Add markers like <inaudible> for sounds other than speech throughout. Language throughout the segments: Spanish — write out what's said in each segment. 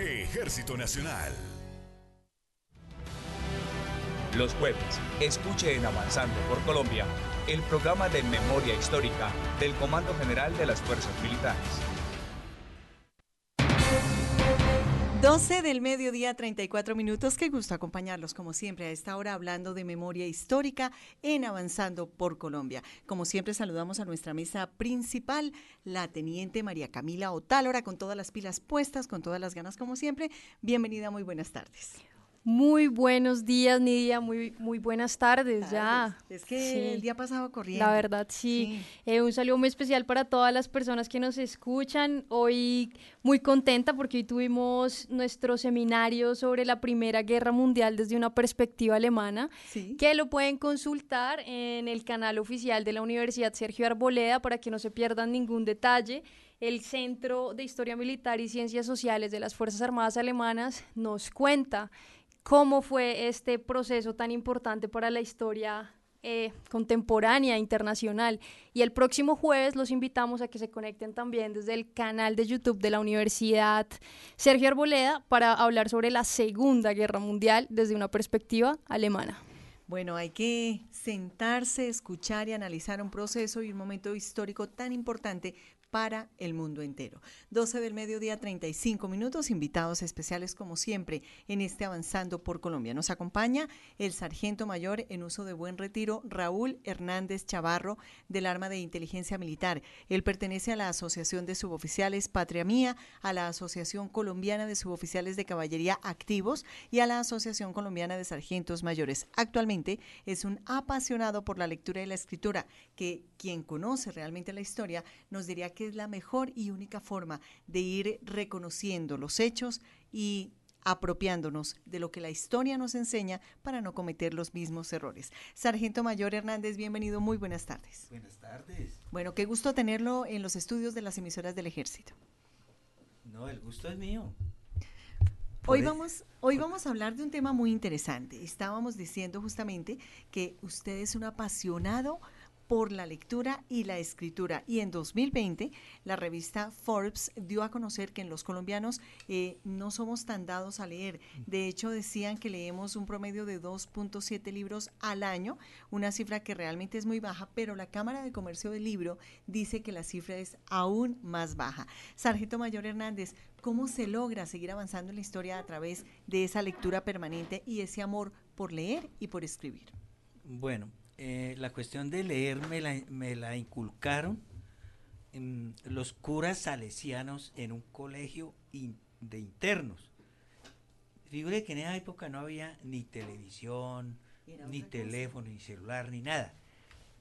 Ejército Nacional. Los jueves, escuche en Avanzando por Colombia el programa de memoria histórica del Comando General de las Fuerzas Militares. 12 del mediodía, 34 minutos. Qué gusto acompañarlos, como siempre, a esta hora hablando de memoria histórica en Avanzando por Colombia. Como siempre, saludamos a nuestra mesa principal, la teniente María Camila Otálora, con todas las pilas puestas, con todas las ganas, como siempre. Bienvenida, muy buenas tardes. Muy buenos días, Nidia, muy, muy buenas tardes ya. Es que el día pasado corriendo. La verdad, sí. Eh, un saludo muy especial para todas las personas que nos escuchan. Hoy muy contenta porque hoy tuvimos nuestro seminario sobre la Primera Guerra Mundial desde una perspectiva alemana, que lo pueden consultar en el canal oficial de la Universidad Sergio Arboleda para que no se pierdan ningún detalle el Centro de Historia Militar y Ciencias Sociales de las Fuerzas Armadas Alemanas nos cuenta cómo fue este proceso tan importante para la historia eh, contemporánea, internacional. Y el próximo jueves los invitamos a que se conecten también desde el canal de YouTube de la Universidad Sergio Arboleda para hablar sobre la Segunda Guerra Mundial desde una perspectiva alemana. Bueno, hay que sentarse, escuchar y analizar un proceso y un momento histórico tan importante para el mundo entero. 12 del mediodía, 35 minutos, invitados especiales como siempre en este Avanzando por Colombia. Nos acompaña el sargento mayor en uso de buen retiro, Raúl Hernández Chavarro, del Arma de Inteligencia Militar. Él pertenece a la Asociación de Suboficiales Patria Mía, a la Asociación Colombiana de Suboficiales de Caballería Activos y a la Asociación Colombiana de Sargentos Mayores. Actualmente es un apasionado por la lectura y la escritura, que quien conoce realmente la historia nos diría que que es la mejor y única forma de ir reconociendo los hechos y apropiándonos de lo que la historia nos enseña para no cometer los mismos errores. Sargento Mayor Hernández, bienvenido, muy buenas tardes. Buenas tardes. Bueno, qué gusto tenerlo en los estudios de las emisoras del ejército. No, el gusto es mío. Hoy vamos, hoy vamos a hablar de un tema muy interesante. Estábamos diciendo justamente que usted es un apasionado por la lectura y la escritura. Y en 2020, la revista Forbes dio a conocer que en los colombianos eh, no somos tan dados a leer. De hecho, decían que leemos un promedio de 2.7 libros al año, una cifra que realmente es muy baja, pero la Cámara de Comercio del Libro dice que la cifra es aún más baja. Sargento Mayor Hernández, ¿cómo se logra seguir avanzando en la historia a través de esa lectura permanente y ese amor por leer y por escribir? Bueno, eh, la cuestión de leer me la, me la inculcaron los curas salesianos en un colegio de internos. Figure que en esa época no había ni televisión, ni teléfono, ni celular, ni nada.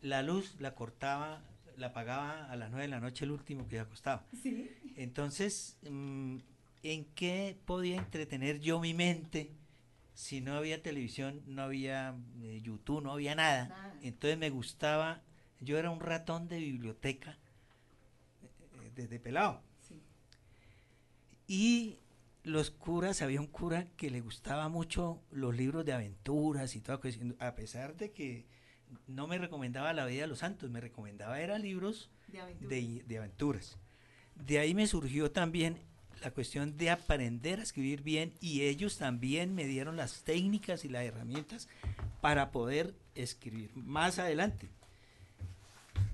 La luz la cortaba, la apagaba a las nueve de la noche el último que se acostaba. Entonces, mm, ¿en qué podía entretener yo mi mente? Si no había televisión, no había eh, YouTube, no había nada. Entonces me gustaba, yo era un ratón de biblioteca eh, desde pelado. Y los curas, había un cura que le gustaba mucho los libros de aventuras y todo, a pesar de que no me recomendaba la vida de los santos, me recomendaba libros de aventuras. De ahí me surgió también la cuestión de aprender a escribir bien y ellos también me dieron las técnicas y las herramientas para poder escribir más adelante.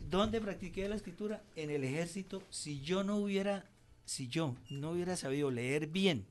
¿Dónde practiqué la escritura? En el ejército. Si yo no hubiera, si yo no hubiera sabido leer bien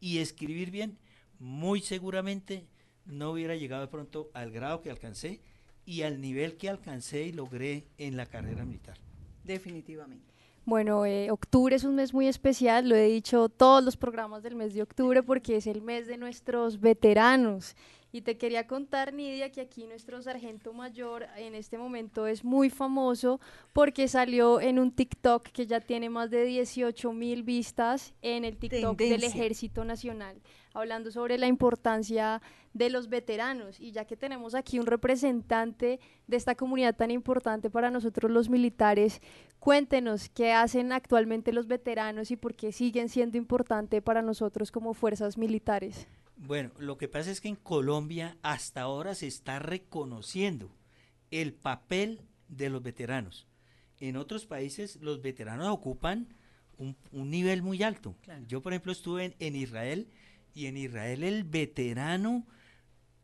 y escribir bien, muy seguramente no hubiera llegado de pronto al grado que alcancé y al nivel que alcancé y logré en la carrera militar. Definitivamente. Bueno, eh, octubre es un mes muy especial, lo he dicho todos los programas del mes de octubre porque es el mes de nuestros veteranos. Y te quería contar, Nidia, que aquí nuestro sargento mayor en este momento es muy famoso porque salió en un TikTok que ya tiene más de 18 mil vistas en el TikTok del Ejército Nacional, hablando sobre la importancia de los veteranos. Y ya que tenemos aquí un representante de esta comunidad tan importante para nosotros los militares, cuéntenos qué hacen actualmente los veteranos y por qué siguen siendo importantes para nosotros como fuerzas militares. Bueno, lo que pasa es que en Colombia hasta ahora se está reconociendo el papel de los veteranos. En otros países los veteranos ocupan un, nivel muy alto. Yo, por ejemplo, estuve en, Israel y en Israel el veterano,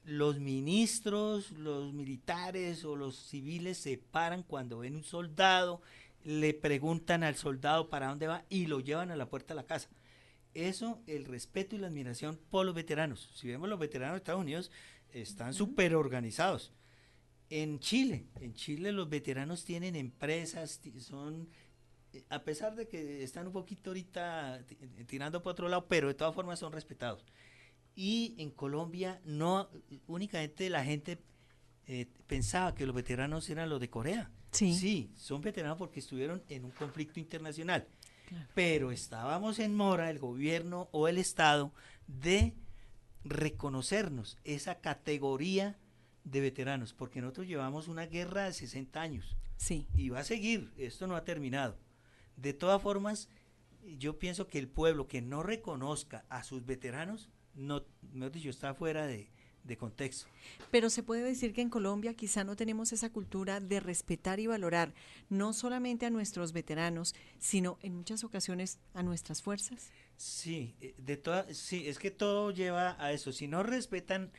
los ministros, los militares o los civiles se paran cuando ven un soldado, le preguntan al soldado para dónde va y lo llevan a la puerta de la casa. Eso, el respeto y la admiración por los veteranos. Si vemos los veteranos de Estados Unidos, están súper organizados. En Chile, en Chile los veteranos tienen empresas, son a pesar de que están un poquito ahorita tirando por otro lado, pero de todas formas son respetados. Y en Colombia no, únicamente la gente eh, pensaba que los veteranos eran los de Corea. Sí. Sí, son veteranos porque estuvieron en un conflicto internacional. Pero estábamos en mora, el gobierno o el Estado, de reconocernos esa categoría de veteranos, porque nosotros llevamos una guerra de 60 años. Sí. Y va a seguir, esto no ha terminado. De todas formas, yo pienso que el pueblo que no reconozca a sus veteranos, no, mejor dicho, está fuera de, contexto. Pero se puede decir que en Colombia quizá no tenemos esa cultura de respetar y valorar no solamente a nuestros veteranos, sino en muchas ocasiones a nuestras fuerzas. Sí, eh, de todas, sí, es que todo lleva a eso. Si no respetan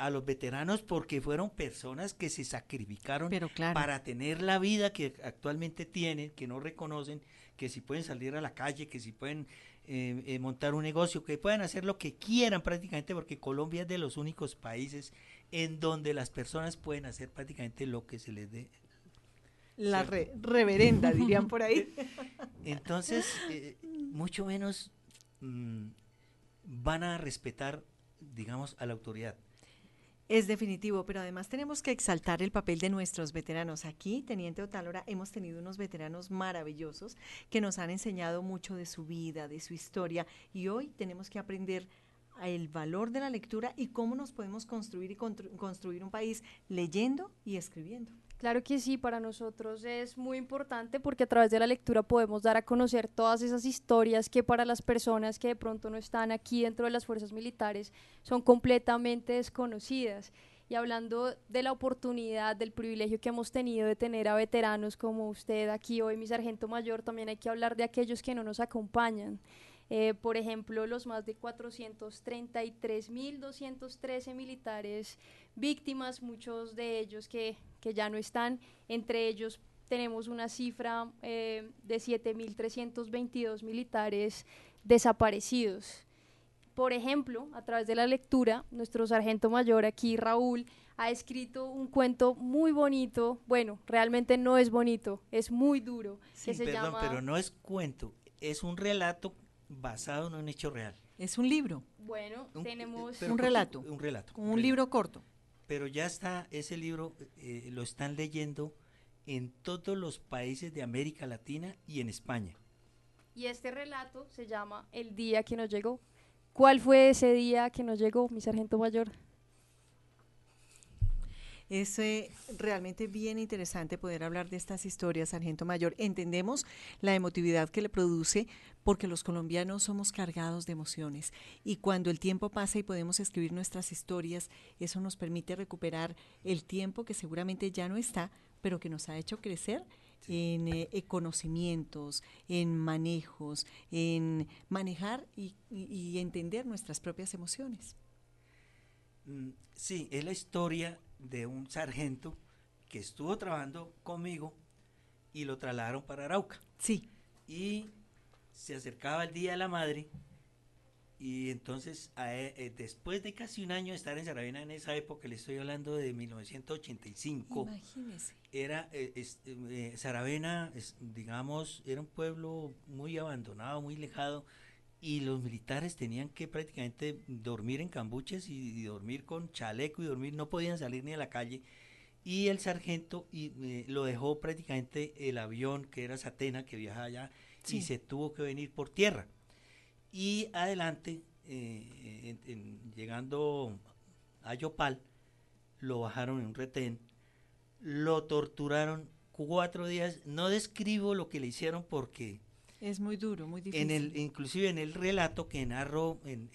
a los veteranos porque fueron personas que se sacrificaron para tener la vida que actualmente tienen, que no reconocen, que si pueden salir a la calle, que si pueden eh, eh, montar un negocio, que pueden hacer lo que quieran prácticamente, porque Colombia es de los únicos países en donde las personas pueden hacer prácticamente lo que se les dé. La reverenda, dirían por ahí. <laughs> Entonces, eh, mucho menos mm, van a respetar, digamos, a la autoridad. Es definitivo, pero además tenemos que exaltar el papel de nuestros veteranos. Aquí, Teniente Otálora, hemos tenido unos veteranos maravillosos que nos han enseñado mucho de su vida, de su historia, y hoy tenemos que aprender el valor de la lectura y cómo nos podemos construir y construir un país leyendo y escribiendo. Claro que sí, para nosotros es muy importante porque a través de la lectura podemos dar a conocer todas esas historias que para las personas que de pronto no están aquí dentro de las fuerzas militares son completamente desconocidas. Y hablando de la oportunidad, del privilegio que hemos tenido de tener a veteranos como usted aquí hoy, mi sargento mayor, también hay que hablar de aquellos que no nos acompañan. Eh, por ejemplo, los más de 433.213 militares víctimas, muchos de ellos que, ya no están, entre ellos tenemos una cifra eh, de 7.322 militares desaparecidos. Por ejemplo, a través de la lectura, nuestro sargento mayor aquí, Raúl, ha escrito un cuento muy bonito. Bueno, realmente no es bonito, es muy duro. Sí, perdón, pero no es cuento, es un relato basado en un hecho real. Es un libro. Bueno, tenemos un relato. Un relato. Un, libro corto. Pero ya está, ese libro eh, lo están leyendo en todos los países de América Latina y en España. Y este relato se llama El día que nos llegó. ¿Cuál fue ese día que nos llegó, mi sargento mayor? Es realmente bien interesante poder hablar de estas historias, Sargento Mayor. Entendemos la emotividad que le produce porque los colombianos somos cargados de emociones y cuando el tiempo pasa y podemos escribir nuestras historias, eso nos permite recuperar el tiempo que seguramente ya no está, pero que nos ha hecho crecer en eh, conocimientos, en manejos, en manejar y, y entender nuestras propias emociones. Mm, sí, es la historia de un sargento que estuvo trabajando conmigo y lo trasladaron para Arauca. Sí. Y se acercaba el Día de la Madre y entonces e, eh, después de casi un año de estar en Saravena en esa época, le estoy hablando de 1985, Imagínese. era eh, eh, Saravena, digamos, era un pueblo muy abandonado, muy alejado y los militares tenían que prácticamente dormir en cambuches y, dormir con chaleco y dormir, no podían salir ni a la calle. Y el sargento y, eh, lo dejó prácticamente el avión que era Satena, que viajaba allá, y se tuvo que venir por tierra. Y adelante, eh, llegando a Yopal, lo bajaron en un retén, lo torturaron cuatro días. No describo lo que le hicieron porque es muy duro, muy difícil. En el, inclusive en el relato que narro, en,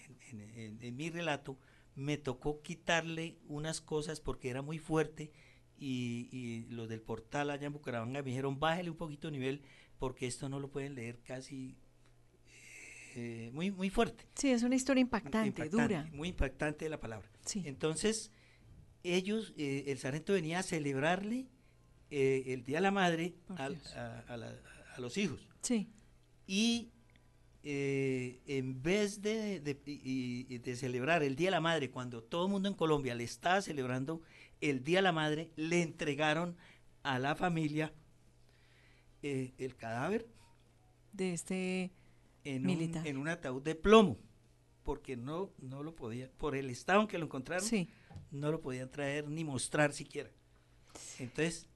mi relato, me tocó quitarle unas cosas porque era muy fuerte y, y, los del portal allá en Bucaramanga me dijeron bájale un poquito de nivel porque esto no lo pueden leer casi eh, muy, muy fuerte. Sí, es una historia impactante, dura. Muy impactante la palabra. Entonces, ellos, eh, el sargento venía a celebrarle eh, el Día de la Madre a, los hijos. Sí. Y en vez de, de, celebrar el Día de la Madre, cuando todo el mundo en Colombia le estaba celebrando el Día de la Madre, le entregaron a la familia el cadáver de este en Un, en un ataúd de plomo, porque no, no lo podía, por el estado en que lo encontraron, no lo podían traer ni mostrar siquiera. Entonces...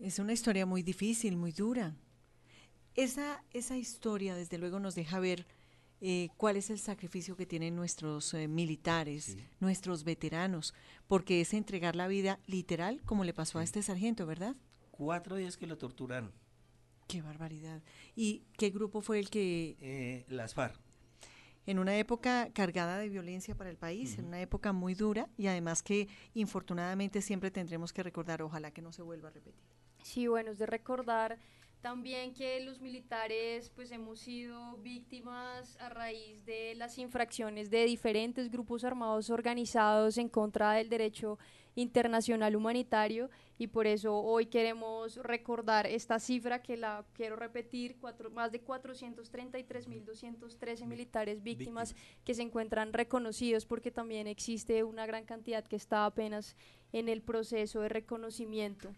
Es una historia muy difícil, muy dura. Esa, esa historia, desde luego, nos deja ver eh, cuál es el sacrificio que tienen nuestros eh, militares, nuestros veteranos, porque es entregar la vida literal, como le pasó a este sargento, ¿verdad? Cuatro días que lo torturaron. Qué barbaridad. ¿Y qué grupo fue el que... Eh, las FARC. En una época cargada de violencia para el país, en una época muy dura y además que infortunadamente siempre tendremos que recordar, ojalá que no se vuelva a repetir. Sí, bueno, es de recordar también que los militares pues hemos sido víctimas a raíz de las infracciones de diferentes grupos armados organizados en contra del derecho internacional humanitario y por eso hoy queremos recordar esta cifra que la quiero repetir, cuatro, más de 433.213 militares víctimas, que se encuentran reconocidos porque también existe una gran cantidad que está apenas en el proceso de reconocimiento.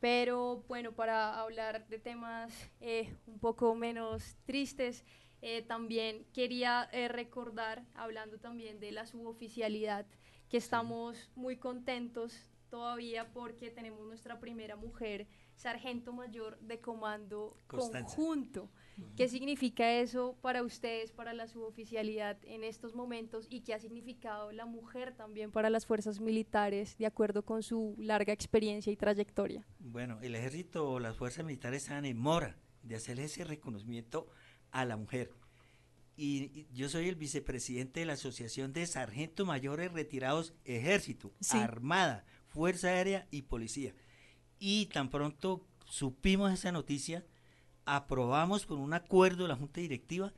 Pero bueno, para hablar de temas eh, un poco menos tristes, eh, también quería eh, recordar, hablando también de la suboficialidad, que estamos muy contentos todavía porque tenemos nuestra primera mujer sargento mayor de comando conjunto. ¿Qué significa eso para ustedes, para la suboficialidad en estos momentos y qué ha significado la mujer también para las fuerzas militares de acuerdo con su larga experiencia y trayectoria? Bueno, el ejército o las fuerzas militares están en mora de hacer ese reconocimiento a la mujer. Y, yo soy el vicepresidente de la Asociación de Sargentos Mayores Retirados Ejército, Armada, Fuerza Aérea y Policía. Y tan pronto supimos esa noticia, aprobamos con un acuerdo de la Junta Directiva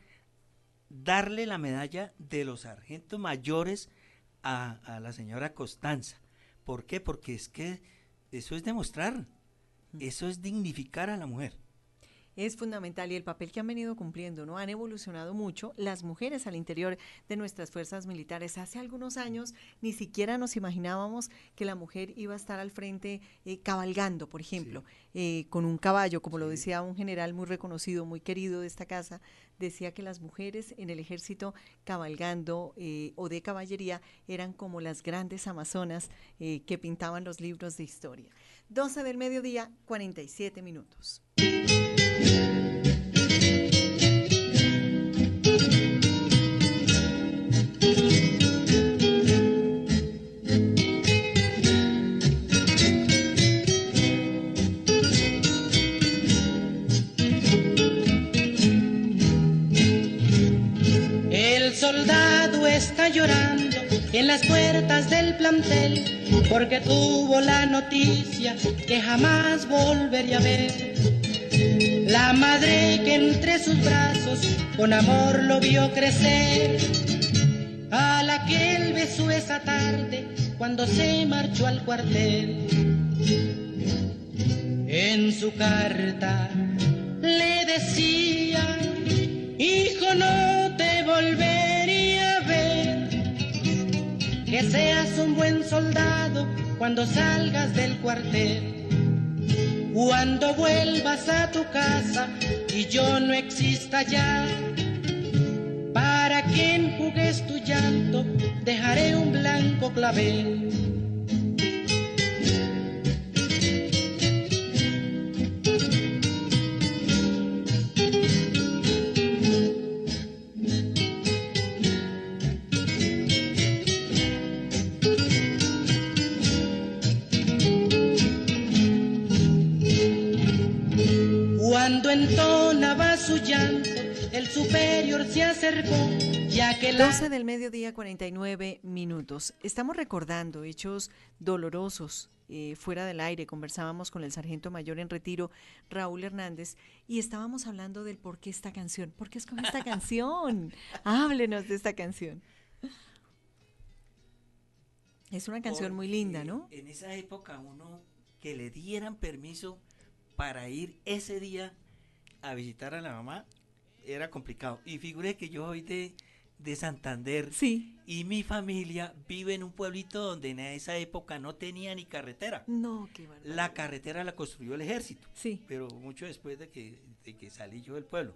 darle la medalla de los sargentos mayores a, la señora Costanza. ¿Por qué? Porque es que eso es demostrar, eso es dignificar a la mujer es fundamental y el papel que han venido cumpliendo, ¿no? Han evolucionado mucho las mujeres al interior de nuestras fuerzas militares. Hace algunos años ni siquiera nos imaginábamos que la mujer iba a estar al frente eh, cabalgando, por ejemplo, eh, con un caballo, como lo decía un general muy reconocido, muy querido de esta casa, decía que las mujeres en el ejército cabalgando eh, o de caballería eran como las grandes amazonas que pintaban los libros de historia. 12 del mediodía, 47 minutos. Las puertas del plantel porque tuvo la noticia que jamás volvería a ver la madre que entre sus brazos con amor lo vio crecer, a la que él besó esa tarde cuando se marchó al cuartel. En su carta le decía, hijo no te volvería que seas un buen soldado cuando salgas del cuartel cuando vuelvas a tu casa y yo no exista ya, para que enjugues tu llanto, dejaré un blanco clavel. El superior se acercó, ya que la... 12 del mediodía, 49 minutos. Estamos recordando hechos dolorosos eh, fuera del aire, conversábamos con el sargento mayor en retiro, Raúl Hernández, y estábamos hablando del por qué esta canción. ¿Por qué escoge esta canción? <laughs> Háblenos de esta canción. Es una canción muy linda, ¿no? En esa época uno que le dieran permiso para ir ese día a visitar a la mamá era complicado. Y figure que yo soy de, de Santander Sí. y mi familia vive en un pueblito donde en esa época no tenía ni carretera. No, qué barbaridad. La carretera la construyó el ejército, Sí. pero mucho después de que, de que salí yo del pueblo.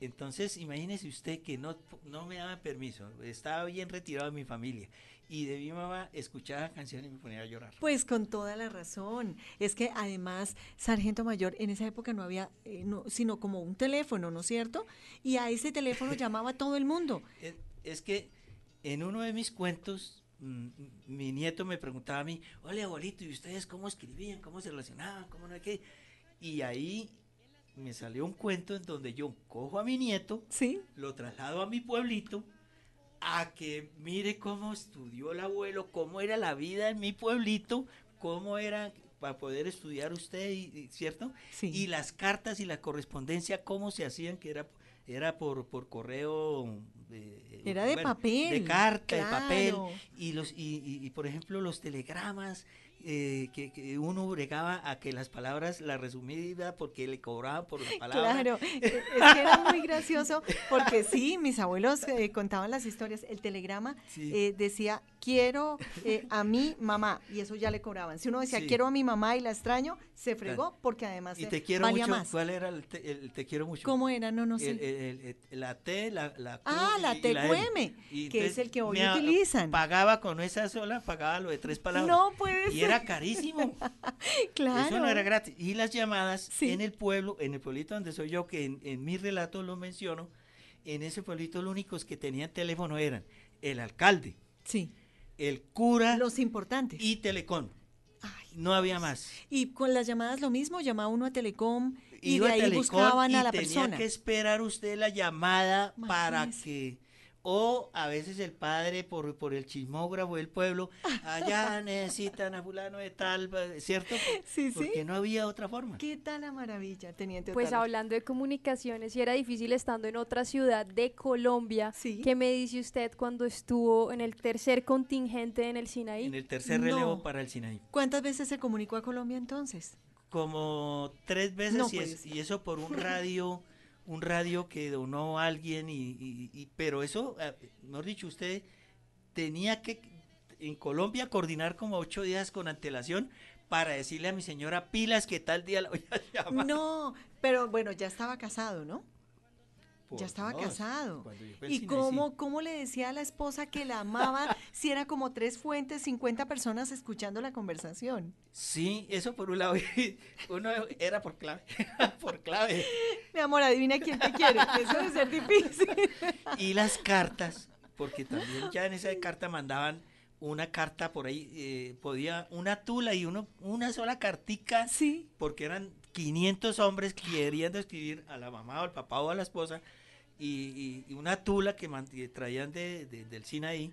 Entonces, imagínese usted que no, no me daban permiso, estaba bien retirado de mi familia y de mi mamá escuchaba canciones y me ponía a llorar. Pues con toda la razón. Es que además, Sargento Mayor, en esa época no había, eh, no, sino como un teléfono, ¿no es cierto? Y a ese teléfono <laughs> llamaba todo el mundo. Es, es que en uno de mis cuentos, mm, mi nieto me preguntaba a mí, hola abuelito, ¿y ustedes cómo escribían? ¿Cómo se relacionaban? ¿Cómo no hay qué? Y ahí me salió un cuento en donde yo cojo a mi nieto, Sí. lo traslado a mi pueblito, a que mire cómo estudió el abuelo, cómo era la vida en mi pueblito, cómo era para poder estudiar usted, y, ¿cierto? Sí. Y las cartas y la correspondencia, cómo se hacían, que era, era por, por correo. eh, Era de papel, De carta, de papel. Y, los, y, y- y, por ejemplo, los telegramas, eh, que, que uno bregaba a que las palabras las resumía porque le cobraban por la <laughs> palabra. Claro, eh, es que era muy gracioso porque sí, mis abuelos eh, contaban las historias. El telegrama Sí. eh, decía, quiero eh, a mi mamá, y eso ya le cobraban. Si uno decía, Sí. quiero a mi mamá y la extraño, se fregó porque además Y eh, te quiero valía mucho. más. ¿Cuál era el te, el te quiero mucho? ¿Cómo era? No, no sé. El- el- la T, la, la Q Ah, y- la. TQM, que es el que hoy utilizan. Pagaba con esa sola, pagaba lo de tres palabras. No puede ser. Era carísimo. <laughs> claro. Eso no era gratis. Y las llamadas Sí. en el pueblo, en el pueblito donde soy yo, que en, en mi relato lo menciono, en ese pueblito los únicos que tenían teléfono eran el alcalde, Sí, el cura los importantes. y Telecom. Ay, No había más. y con las llamadas lo mismo, llamaba uno a Telecom y Iba de a ahí Telecom buscaban y a la tenía persona. que esperar usted la llamada para que o a veces el padre por, por el chismógrafo del pueblo <laughs> allá necesitan a fulano de tal cierto Sí, sí. porque no había otra forma ¿Qué tal la maravilla, teniente Pues hablando de comunicaciones, y era difícil estando en otra ciudad de Colombia, Sí. ¿qué me dice usted cuando estuvo en el tercer contingente en el Sinaí? en el tercer relevo No. para el Sinaí ¿Cuántas veces se comunicó a Colombia entonces? como tres veces No y, puede es- ser. y eso por un radio <laughs> un radio que donó alguien y, pero eso eh, mejor dicho usted tenía que en Colombia coordinar como ocho días con antelación para decirle a mi señora pilas que tal día la voy a <laughs> llamar No, pero bueno, ya estaba casado, ¿no? Por ya estaba Dios, casado. ¿Y cómo, cómo le decía a la esposa que la amaba <laughs> si era como tres fuentes, 50 personas escuchando la conversación? Sí, eso por un lado, <laughs> uno era por clave, <laughs> por clave. Mi amor, adivina quién te quiere. Eso debe ser difícil. Y las cartas, porque también ya en esa carta mandaban una carta por ahí, eh, podía una tula y uno una sola cartica, Sí. porque eran 500 hombres queriendo escribir a la mamá o al papá o a la esposa, y, una tula que traían de, de- del Sinaí,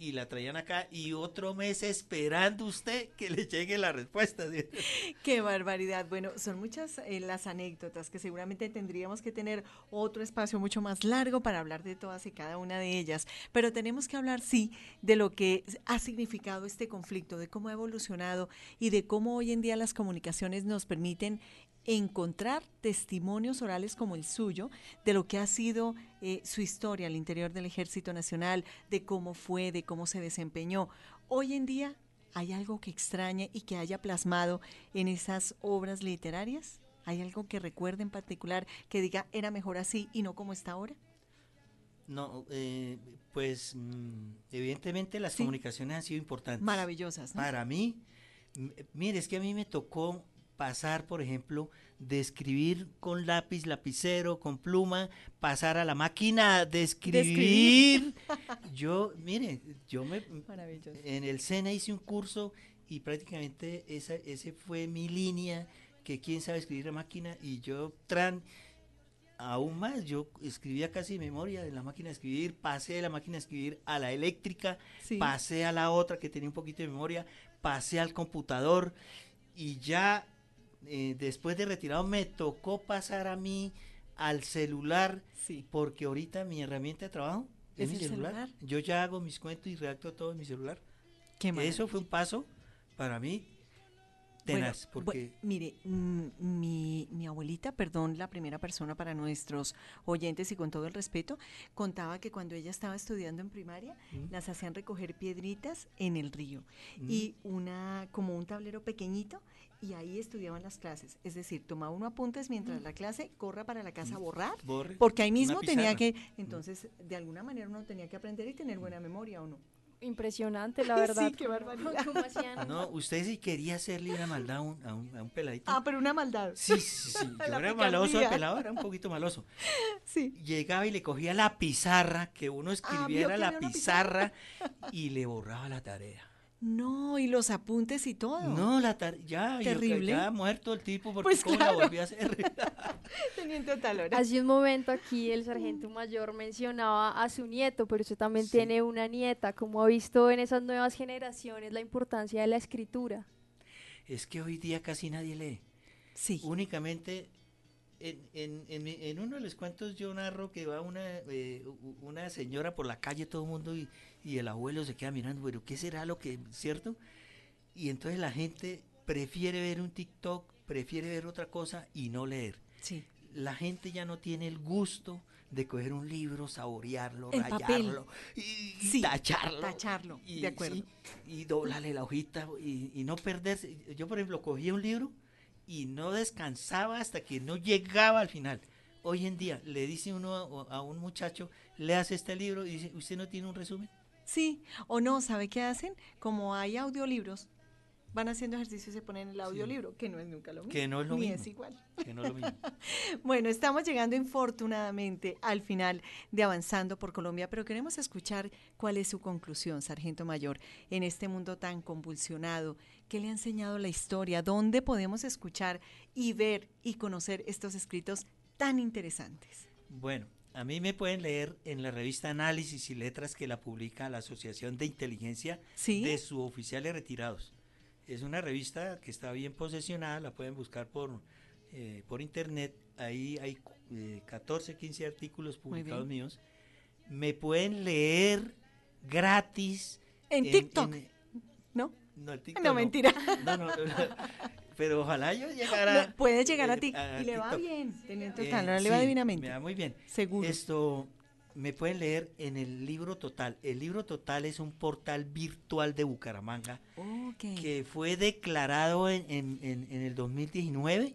y la traían acá, y otro mes esperando usted que le llegue la respuesta. <laughs> Qué barbaridad. Bueno, son muchas eh, las anécdotas que seguramente tendríamos que tener otro espacio mucho más largo para hablar de todas y cada una de ellas. Pero tenemos que hablar, sí, de lo que ha significado este conflicto, de cómo ha evolucionado y de cómo hoy en día las comunicaciones nos permiten encontrar testimonios orales como el suyo de lo que ha sido eh, su historia al interior del Ejército Nacional, de cómo fue, de cómo se desempeñó. Hoy en día ¿Hay algo que extrañe y que haya plasmado en esas obras literarias? ¿Hay algo que recuerde en particular que diga era mejor así y no como está ahora? No, eh, pues mm, evidentemente las Sí. comunicaciones han sido importantes. Maravillosas, ¿no? Para mí, mire, es que a mí me tocó pasar, por ejemplo, de escribir con lápiz, lapicero, con pluma, pasar a la máquina de escribir. <laughs> yo, mire, yo me en el SENA hice un curso y prácticamente esa ese fue mi línea, que quién sabe escribir a máquina y yo tran aún más, yo escribía casi de memoria de la máquina de escribir, pasé de la máquina de escribir a la eléctrica, Sí. pasé a la otra que tenía un poquito de memoria, pasé al computador y ya eh, después de retirado me tocó pasar a mí al celular Sí. porque ahorita mi herramienta de trabajo es, ¿Es mi el celular. celular? Yo ya hago mis cuentos y redacto todo en mi celular. Qué Eso fue un paso para mí tenaz, Bueno, porque mire, mm, mi, mi abuelita, perdón, la primera persona para nuestros oyentes y con todo el respeto, contaba que cuando ella estaba estudiando en primaria, Mm. las hacían recoger piedritas en el río Mm. y una como un tablero pequeñito y ahí estudiaban las clases. Es decir, tomaba uno apuntes mientras la clase corra para la casa a borrar, borre porque ahí mismo tenía que, entonces, de alguna manera uno tenía que aprender y tener buena memoria o no. Impresionante, la <laughs> Sí, verdad. qué barbaridad. <laughs> ¿Cómo hacían? No, usted sí quería hacerle una maldad a un, a un, a un peladito. Ah, pero una maldad. Sí, sí, sí. <laughs> Yo era maloso, el pelado era un poquito maloso. Sí. Llegaba y le cogía la pizarra, que uno Ah, escribiera ¿vio que la pizarra y le borraba la tarea. No, y los apuntes y todo. No, la tarea, ya, yo Terrible. ya muerto el tipo, porque Pues cómo claro. la volví a hacer. <laughs> Teniente Otalora. <laughs> Hace un momento aquí el sargento mayor mencionaba a su nieto, pero usted también Sí. tiene una nieta. ¿Cómo ha visto en esas nuevas generaciones la importancia de la escritura? es que hoy día casi nadie lee. Sí. Únicamente, en, en, en, en uno de los cuentos yo narro que va una, eh, una señora por la calle, todo el mundo, y, y el abuelo se queda mirando, pero ¿qué será lo que, cierto? Y entonces la gente prefiere ver un TikTok, prefiere ver otra cosa y no leer. Sí. La gente ya no tiene el gusto de coger un libro, saborearlo, El rayarlo y, y Sí, tacharlo. tacharlo, y, de acuerdo. sí, y doblarle la hojita y, y no perderse. Yo, por ejemplo, cogía un libro y no descansaba hasta que no llegaba al final. Hoy en día le dice uno a, un muchacho, le hace este libro y dice, ¿usted no tiene un resumen? Sí, o no, ¿sabe qué hacen? Como hay audiolibros, van haciendo ejercicio y se ponen el audiolibro, que no es nunca lo mismo. Que no es lo ni mismo. es igual. Que no es lo mismo. <laughs> Bueno, estamos llegando infortunadamente al final de Avanzando por Colombia, pero queremos escuchar cuál es su conclusión, Sargento Mayor, en este mundo tan convulsionado. ¿Qué le ha enseñado la historia? ¿Dónde podemos escuchar y ver y conocer estos escritos tan interesantes? Bueno, a mí me pueden leer en la revista Análisis y Letras que la publica la Asociación de Inteligencia Sí. de suboficiales retirados. Es una revista que está bien posesionada, la pueden buscar por, eh, por internet. Ahí hay eh, 14, 15 artículos publicados míos. Me pueden leer gratis. En TikTok, en- ¿no? no, el TikTok No, mentira. No, no. Pero ojalá yo llegara. <laughs> No, puede llegar a ti y le va bien, Teniente Eh, Otalora, le va divinamente. Me va muy bien. Seguro. Esto me pueden leer en el libro total. El libro total es un portal virtual de Bucaramanga que fue declarado en, en- en- en el 2019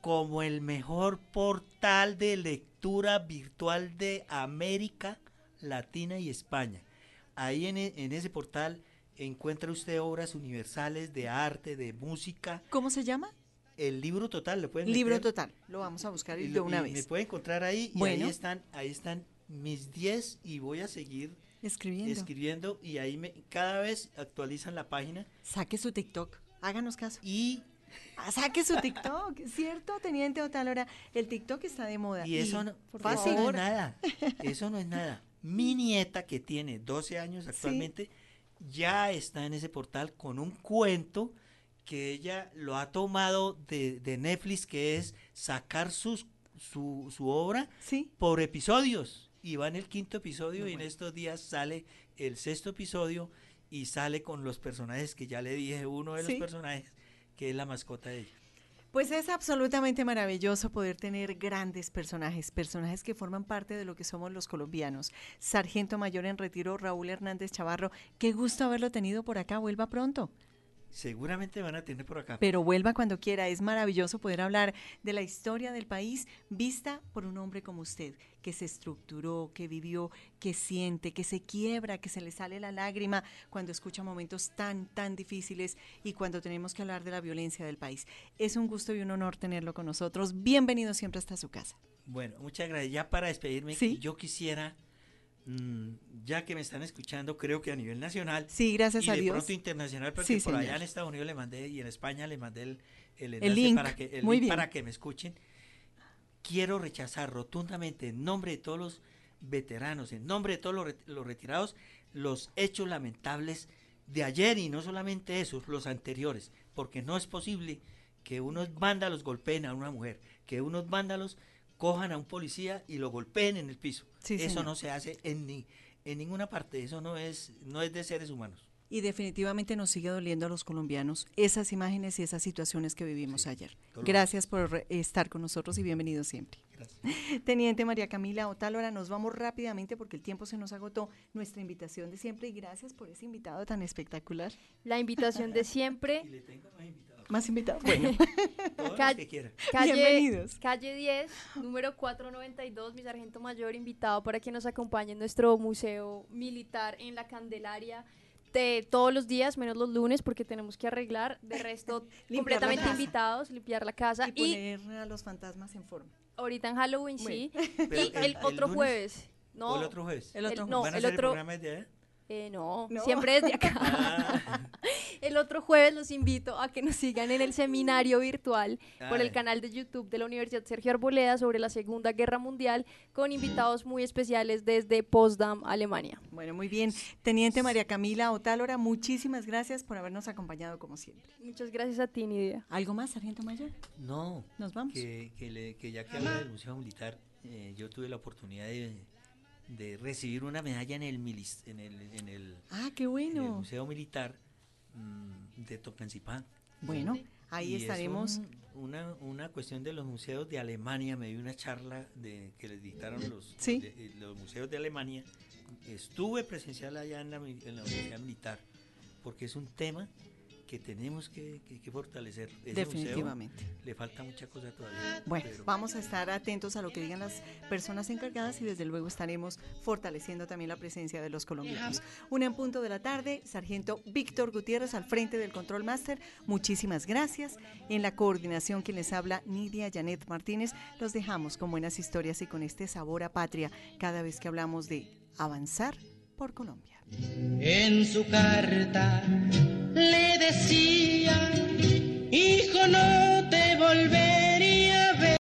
como el mejor portal de lectura virtual de América Latina y España. Ahí en, ese portal encuentra usted obras universales de arte, de música. ¿Cómo se llama? El libro total, lo pueden Libro meter total. Lo vamos a buscar y de una y Me vez. puede encontrar ahí y Bueno. ahí están, ahí están mis 10 y voy a seguir Escribiendo. escribiendo y ahí me, cada vez actualizan la página Saque su TikTok. Háganos caso. y, Ah, saque su TikTok, ¿cierto, Teniente Otalora? El TikTok está de moda. y eso, no, por eso no es nada, eso no es nada. Mi nieta que tiene 12 años actualmente ya está en ese portal con un cuento que ella lo ha tomado de, de Netflix que es sacar sus, su, su obra Sí. por episodios. Y va en el quinto episodio Muy y en estos días sale el sexto episodio y sale con los personajes que ya le dije, uno de los Sí. personajes que es la mascota de ella. Pues es absolutamente maravilloso poder tener grandes personajes, personajes que forman parte de lo que somos los colombianos. Sargento Mayor en retiro, Raúl Hernández Chavarro, qué gusto haberlo tenido por acá, vuelva pronto. Seguramente van a tener por acá. Pero vuelva cuando quiera, es maravilloso poder hablar de la historia del país vista por un hombre como usted, que se estructuró, que vivió, que siente, que se quiebra, que se le sale la lágrima cuando escucha momentos tan, tan difíciles y cuando tenemos que hablar de la violencia del país. Es un gusto y un honor tenerlo con nosotros. Bienvenido siempre hasta su casa. Bueno, muchas gracias. Ya para despedirme, Sí. yo quisiera, ya que me están escuchando, creo que a nivel nacional Sí, gracias y a de Dios. pronto internacional, porque Sí, por allá en Estados Unidos le mandé y en España le mandé el, el enlace link. para que, el Muy link bien. para que me escuchen. quiero rechazar rotundamente en nombre de todos los veteranos, en nombre de todos los, los retirados, los hechos lamentables de ayer y no solamente esos, los anteriores, porque no es posible que unos vándalos golpeen a una mujer, que unos vándalos cojan a un policía y lo golpeen en el piso. eso no se hace en, ni, en ninguna parte, eso no es, no es de seres humanos. Y definitivamente nos sigue doliendo a los colombianos esas imágenes y esas situaciones que vivimos ayer. Gracias por estar con nosotros y bienvenido siempre. <laughs> Teniente María Camila Otálora, nos vamos rápidamente porque el tiempo se nos agotó. Nuestra invitación de siempre y gracias por ese invitado tan espectacular. La invitación de siempre. <laughs> más invitados. Bueno, <laughs> calle, Bienvenidos. Calle 10, número 492, mi sargento mayor, invitado para que nos acompañe en nuestro museo militar en la Candelaria de todos los días, menos los lunes, porque tenemos que arreglar. De resto, <laughs> completamente invitados, limpiar la casa. Y, poner a los fantasmas en forma. Ahorita en Halloween, sí. y el, otro jueves. No, el otro jueves? El otro, no, el otro, de eh, no, siempre desde acá. <laughs> Ah. El otro jueves los invito a que nos sigan en el seminario virtual por el canal de YouTube de la Universidad Sergio Arboleda sobre la Segunda Guerra Mundial con invitados muy especiales desde Potsdam, Alemania. Bueno, muy bien. Teniente María Camila Otálora, muchísimas gracias por habernos acompañado como siempre. Muchas gracias a ti, Nidia. ¿Algo más, Sargento Mayor? No. ¿Nos vamos? Que, ya que habla del Museo Militar, eh, yo tuve la oportunidad de de recibir una medalla en el, en el, en el, ah, qué bueno. Museo Militar mm, de Tocancipán. Bueno, ahí estaremos. una, una cuestión de los museos de Alemania, me dio una charla de, que les dictaron los, los museos de Alemania. Estuve presencial allá en la, en la Universidad Militar, porque es un tema que tenemos que, fortalecer. Definitivamente. le falta mucha cosa todavía. Bueno, vamos a estar atentos a lo que digan las personas encargadas y desde luego estaremos fortaleciendo también la presencia de los colombianos. Una en punto de la tarde, Sargento Víctor Gutiérrez al frente del Control Master. Muchísimas gracias. En la coordinación quien les habla, Nidia Janet Martínez. Los dejamos con buenas historias y con este sabor a patria cada vez que hablamos de avanzar por Colombia. En su carta le hijo, no te volverás